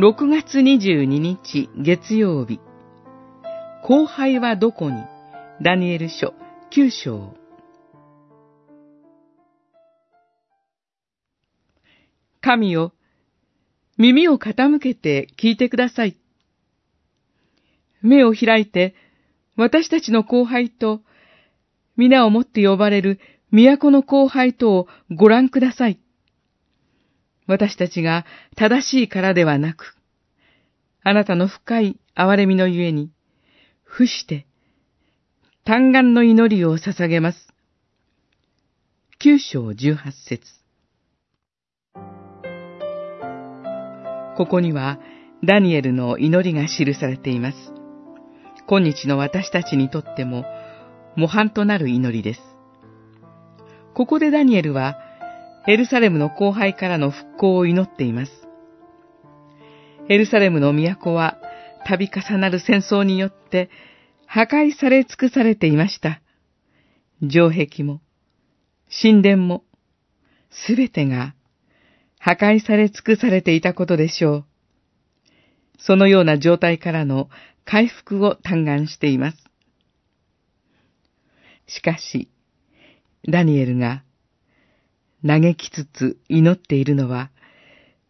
6月22日月曜日。後輩はどこに？ダニエル書9章。神よ、耳を傾けて聞いてください。目を開いて、私たちの後輩と、皆をもって呼ばれる都の後輩とをご覧ください。私たちが正しいからではなく、あなたの深い憐れみのゆえに、伏して、単眼の祈りを捧げます。九章十八節ここには、ダニエルの祈りが記されています。今日の私たちにとっても、模範となる祈りです。ここでダニエルは、エルサレムの後輩からの復興を祈っています。エルサレムの都は、度重なる戦争によって破壊され尽くされていました。城壁も、神殿も、すべてが破壊され尽くされていたことでしょう。そのような状態からの回復を嘆願しています。しかし、ダニエルが嘆きつつ祈っているのは、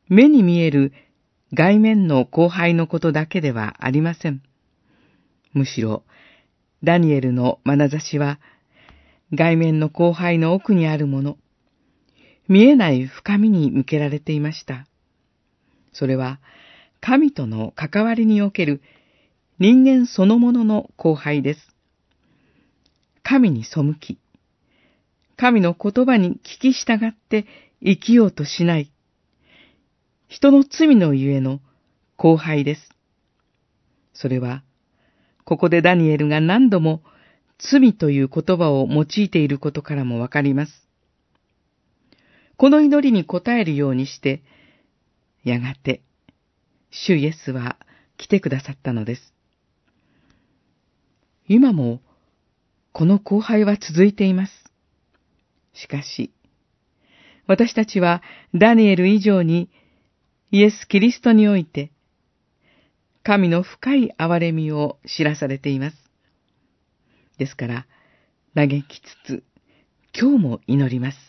目に見える外面の後輩のことだけではありません。むしろ、ダニエルの眼差しは、外面の後輩の奥にあるもの、見えない深みに向けられていました。それは、神との関わりにおける人間そのものの後輩です。神に背き、神の言葉に聞き従って生きようとしない、人の罪のゆえの後輩です。それは、ここでダニエルが何度も罪という言葉を用いていることからもわかります。この祈りに応えるようにして、やがて、主イエスは来てくださったのです。今も、この後輩は続いています。しかし、私たちはダニエル以上にイエス・キリストにおいて、神の深い憐れみを知らされています。ですから、嘆きつつ、今日も祈ります。